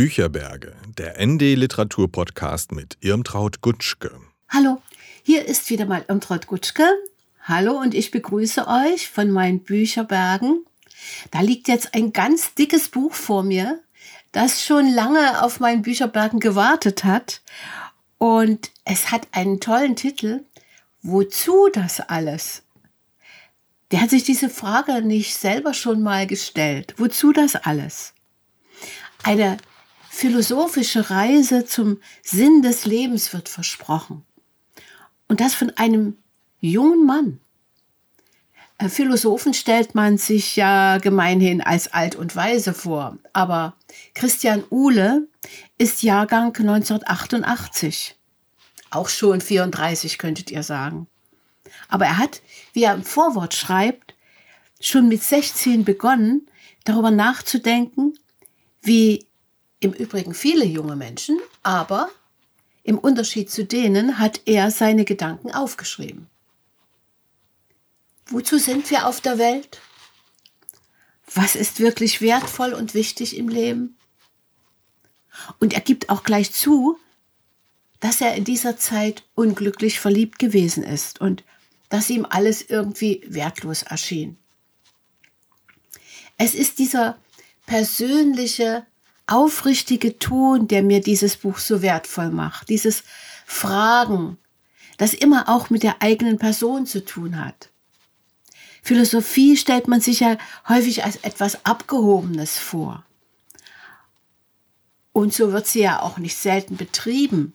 Bücherberge, der ND Literatur Podcast mit Irmtraut Gutschke. Hallo, hier ist wieder mal Irmtraut Gutschke. Hallo und ich begrüße euch von meinen Bücherbergen. Da liegt jetzt ein ganz dickes Buch vor mir, das schon lange auf meinen Bücherbergen gewartet hat. Und es hat einen tollen Titel. Wozu das alles? Wer hat sich diese Frage nicht selber schon mal gestellt? Wozu das alles? Eine philosophische Reise zum Sinn des Lebens wird versprochen. Und das von einem jungen Mann. Äh, Philosophen stellt man sich ja gemeinhin als alt und weise vor, aber Christian Uhle ist Jahrgang 1988. Auch schon 34 könntet ihr sagen. Aber er hat, wie er im Vorwort schreibt, schon mit 16 begonnen, darüber nachzudenken, wie im Übrigen viele junge Menschen, aber im Unterschied zu denen hat er seine Gedanken aufgeschrieben. Wozu sind wir auf der Welt? Was ist wirklich wertvoll und wichtig im Leben? Und er gibt auch gleich zu, dass er in dieser Zeit unglücklich verliebt gewesen ist und dass ihm alles irgendwie wertlos erschien. Es ist dieser persönliche, aufrichtige Ton, der mir dieses Buch so wertvoll macht. Dieses Fragen, das immer auch mit der eigenen Person zu tun hat. Philosophie stellt man sich ja häufig als etwas Abgehobenes vor. Und so wird sie ja auch nicht selten betrieben.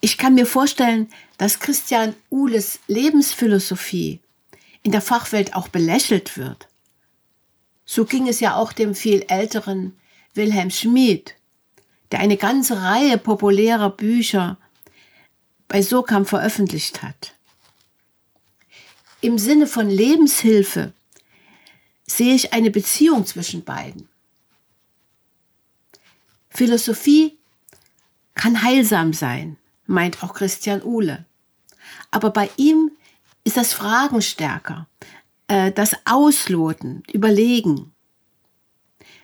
Ich kann mir vorstellen, dass Christian Uhles Lebensphilosophie in der Fachwelt auch belächelt wird. So ging es ja auch dem viel älteren Wilhelm Schmid, der eine ganze Reihe populärer Bücher bei Sokam veröffentlicht hat. Im Sinne von Lebenshilfe sehe ich eine Beziehung zwischen beiden. Philosophie kann heilsam sein, meint auch Christian Uhle. Aber bei ihm ist das Fragen stärker, äh, das Ausloten, Überlegen.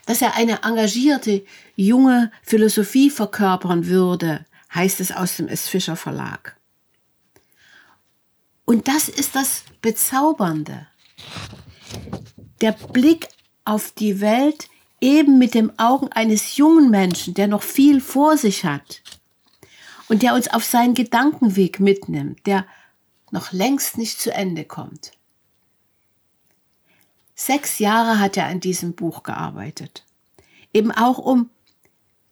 Dass er eine engagierte junge Philosophie verkörpern würde, heißt es aus dem S. Fischer Verlag. Und das ist das Bezaubernde. Der Blick auf die Welt eben mit dem Augen eines jungen Menschen, der noch viel vor sich hat und der uns auf seinen Gedankenweg mitnimmt, der noch längst nicht zu Ende kommt. Sechs Jahre hat er an diesem Buch gearbeitet. Eben auch um,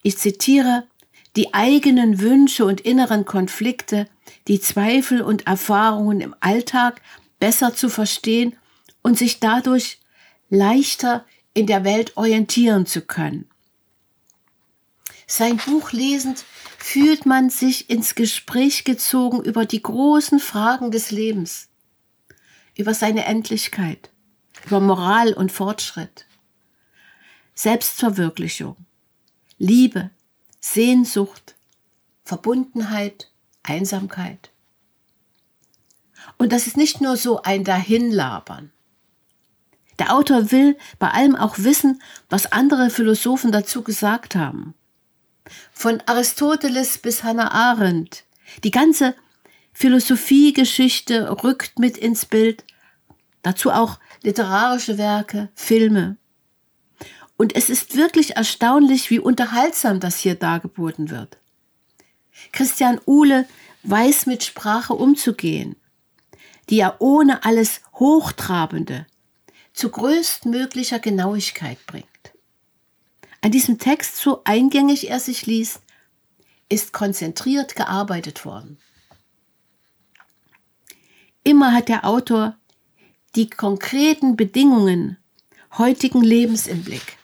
ich zitiere, die eigenen Wünsche und inneren Konflikte, die Zweifel und Erfahrungen im Alltag besser zu verstehen und sich dadurch leichter in der Welt orientieren zu können. Sein Buch lesend fühlt man sich ins Gespräch gezogen über die großen Fragen des Lebens, über seine Endlichkeit, über Moral und Fortschritt, Selbstverwirklichung, Liebe, Sehnsucht, Verbundenheit, Einsamkeit. Und das ist nicht nur so ein Dahinlabern. Der Autor will bei allem auch wissen, was andere Philosophen dazu gesagt haben. Von Aristoteles bis Hannah Arendt. Die ganze Philosophiegeschichte rückt mit ins Bild. Dazu auch literarische Werke, Filme. Und es ist wirklich erstaunlich, wie unterhaltsam das hier dargeboten wird. Christian Uhle weiß mit Sprache umzugehen, die er ohne alles Hochtrabende zu größtmöglicher Genauigkeit bringt. An diesem Text, so eingängig er sich liest, ist konzentriert gearbeitet worden. Immer hat der Autor die konkreten Bedingungen heutigen Lebens im Blick.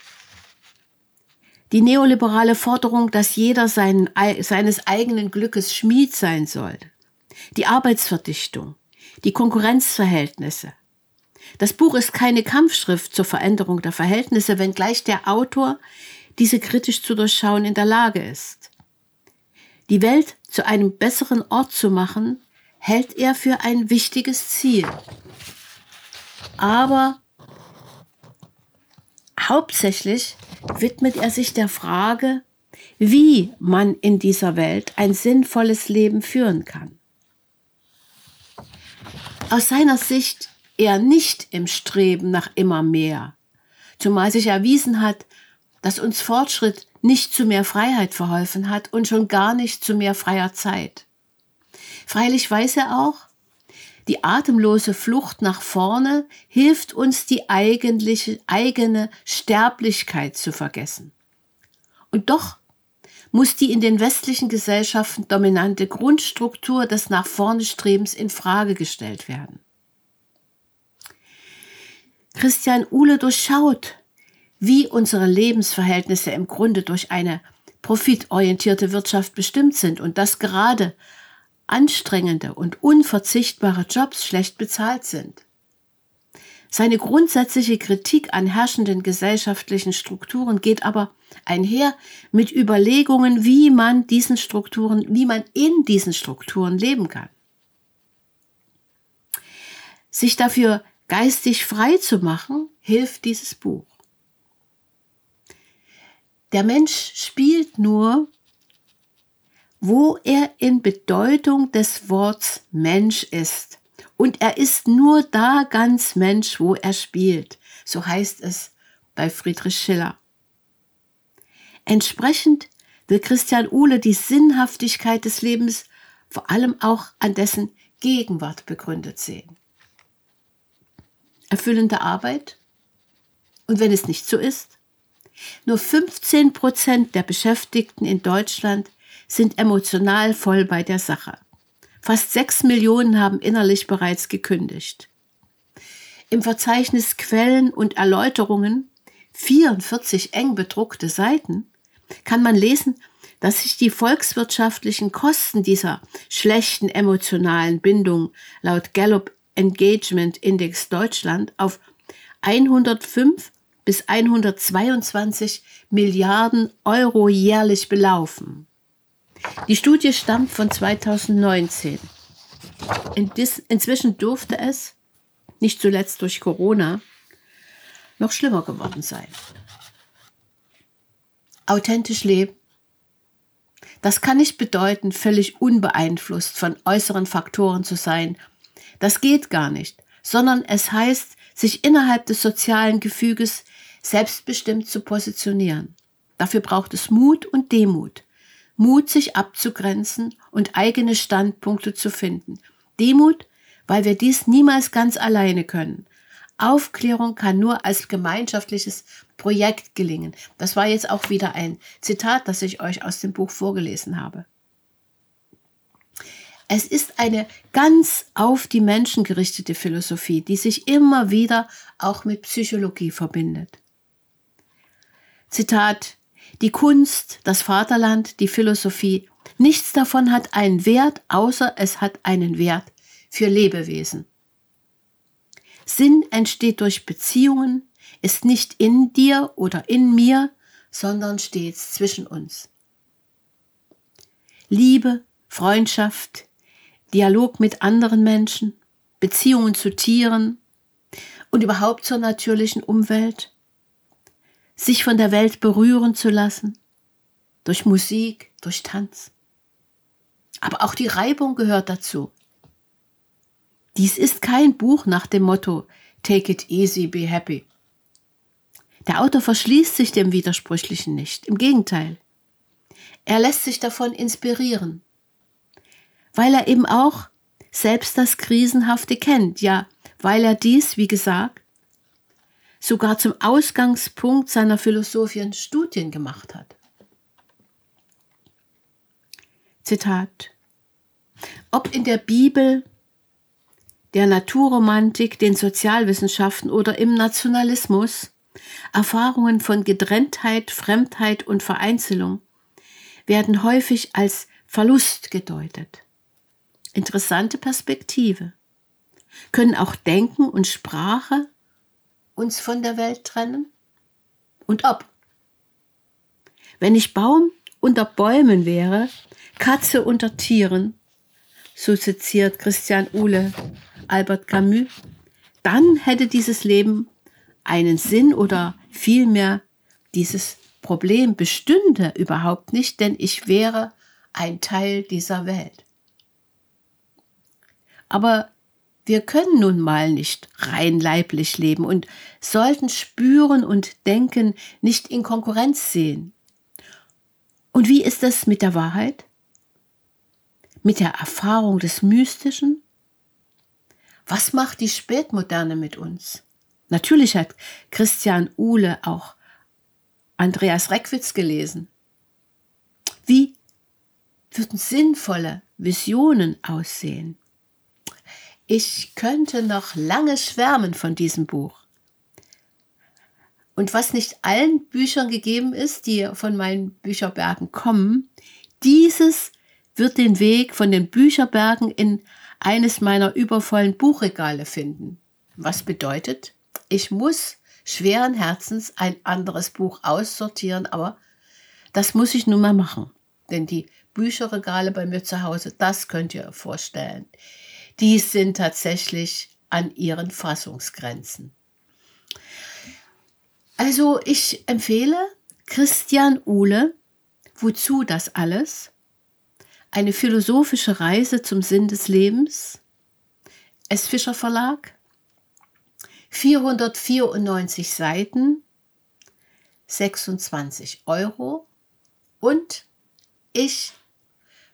Die neoliberale Forderung, dass jeder sein, seines eigenen Glückes Schmied sein soll. Die Arbeitsverdichtung. Die Konkurrenzverhältnisse. Das Buch ist keine Kampfschrift zur Veränderung der Verhältnisse, wenngleich der Autor diese kritisch zu durchschauen in der Lage ist. Die Welt zu einem besseren Ort zu machen, hält er für ein wichtiges Ziel. Aber hauptsächlich widmet er sich der Frage, wie man in dieser Welt ein sinnvolles Leben führen kann. Aus seiner Sicht eher nicht im Streben nach immer mehr, zumal sich erwiesen hat, dass uns Fortschritt nicht zu mehr Freiheit verholfen hat und schon gar nicht zu mehr freier Zeit. Freilich weiß er auch, die atemlose Flucht nach vorne hilft uns, die eigentliche, eigene Sterblichkeit zu vergessen. Und doch muss die in den westlichen Gesellschaften dominante Grundstruktur des nach vorne Strebens in Frage gestellt werden. Christian Uhle durchschaut, wie unsere Lebensverhältnisse im Grunde durch eine profitorientierte Wirtschaft bestimmt sind und dass gerade anstrengende und unverzichtbare Jobs schlecht bezahlt sind. Seine grundsätzliche Kritik an herrschenden gesellschaftlichen Strukturen geht aber einher mit Überlegungen, wie man diesen Strukturen, wie man in diesen Strukturen leben kann. Sich dafür geistig frei zu machen, hilft dieses Buch. Der Mensch spielt nur, wo er in Bedeutung des Worts Mensch ist. Und er ist nur da ganz Mensch, wo er spielt. So heißt es bei Friedrich Schiller. Entsprechend will Christian Uhle die Sinnhaftigkeit des Lebens vor allem auch an dessen Gegenwart begründet sehen. Erfüllende Arbeit? Und wenn es nicht so ist? Nur 15 Prozent der Beschäftigten in Deutschland sind emotional voll bei der Sache. Fast sechs Millionen haben innerlich bereits gekündigt. Im Verzeichnis Quellen und Erläuterungen, 44 eng bedruckte Seiten, kann man lesen, dass sich die volkswirtschaftlichen Kosten dieser schlechten emotionalen Bindung laut Gallup Engagement Index Deutschland auf 105 bis 122 Milliarden Euro jährlich belaufen. Die Studie stammt von 2019. Inzwischen dürfte es, nicht zuletzt durch Corona, noch schlimmer geworden sein. Authentisch leben. Das kann nicht bedeuten, völlig unbeeinflusst von äußeren Faktoren zu sein. Das geht gar nicht, sondern es heißt, sich innerhalb des sozialen Gefüges selbstbestimmt zu positionieren. Dafür braucht es Mut und Demut. Mut, sich abzugrenzen und eigene Standpunkte zu finden. Demut, weil wir dies niemals ganz alleine können. Aufklärung kann nur als gemeinschaftliches Projekt gelingen. Das war jetzt auch wieder ein Zitat, das ich euch aus dem Buch vorgelesen habe. Es ist eine ganz auf die Menschen gerichtete Philosophie, die sich immer wieder auch mit Psychologie verbindet. Zitat die Kunst, das Vaterland, die Philosophie, nichts davon hat einen Wert, außer es hat einen Wert für Lebewesen. Sinn entsteht durch Beziehungen, ist nicht in dir oder in mir, sondern stets zwischen uns. Liebe, Freundschaft, Dialog mit anderen Menschen, Beziehungen zu Tieren und überhaupt zur natürlichen Umwelt sich von der Welt berühren zu lassen, durch Musik, durch Tanz. Aber auch die Reibung gehört dazu. Dies ist kein Buch nach dem Motto Take it easy, be happy. Der Autor verschließt sich dem Widersprüchlichen nicht, im Gegenteil. Er lässt sich davon inspirieren, weil er eben auch selbst das Krisenhafte kennt, ja, weil er dies, wie gesagt, sogar zum Ausgangspunkt seiner philosophischen Studien gemacht hat. Zitat. Ob in der Bibel, der Naturromantik, den Sozialwissenschaften oder im Nationalismus, Erfahrungen von Getrenntheit, Fremdheit und Vereinzelung werden häufig als Verlust gedeutet. Interessante Perspektive. Können auch Denken und Sprache uns von der Welt trennen? Und ob? Wenn ich Baum unter Bäumen wäre, Katze unter Tieren, so seziert Christian Uhle Albert Camus, dann hätte dieses Leben einen Sinn oder vielmehr dieses Problem bestünde überhaupt nicht, denn ich wäre ein Teil dieser Welt. Aber wir können nun mal nicht rein leiblich leben und sollten Spüren und Denken nicht in Konkurrenz sehen. Und wie ist es mit der Wahrheit? Mit der Erfahrung des Mystischen? Was macht die Spätmoderne mit uns? Natürlich hat Christian Uhle auch Andreas Reckwitz gelesen. Wie würden sinnvolle Visionen aussehen? Ich könnte noch lange schwärmen von diesem Buch. Und was nicht allen Büchern gegeben ist, die von meinen Bücherbergen kommen, dieses wird den Weg von den Bücherbergen in eines meiner übervollen Buchregale finden. Was bedeutet, ich muss schweren Herzens ein anderes Buch aussortieren, aber das muss ich nun mal machen. Denn die Bücherregale bei mir zu Hause, das könnt ihr euch vorstellen die sind tatsächlich an ihren Fassungsgrenzen. Also ich empfehle Christian Uhle, wozu das alles? Eine philosophische Reise zum Sinn des Lebens, S. Fischer Verlag, 494 Seiten, 26 Euro und ich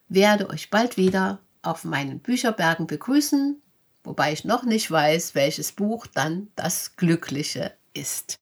werde euch bald wieder auf meinen Bücherbergen begrüßen, wobei ich noch nicht weiß, welches Buch dann das Glückliche ist.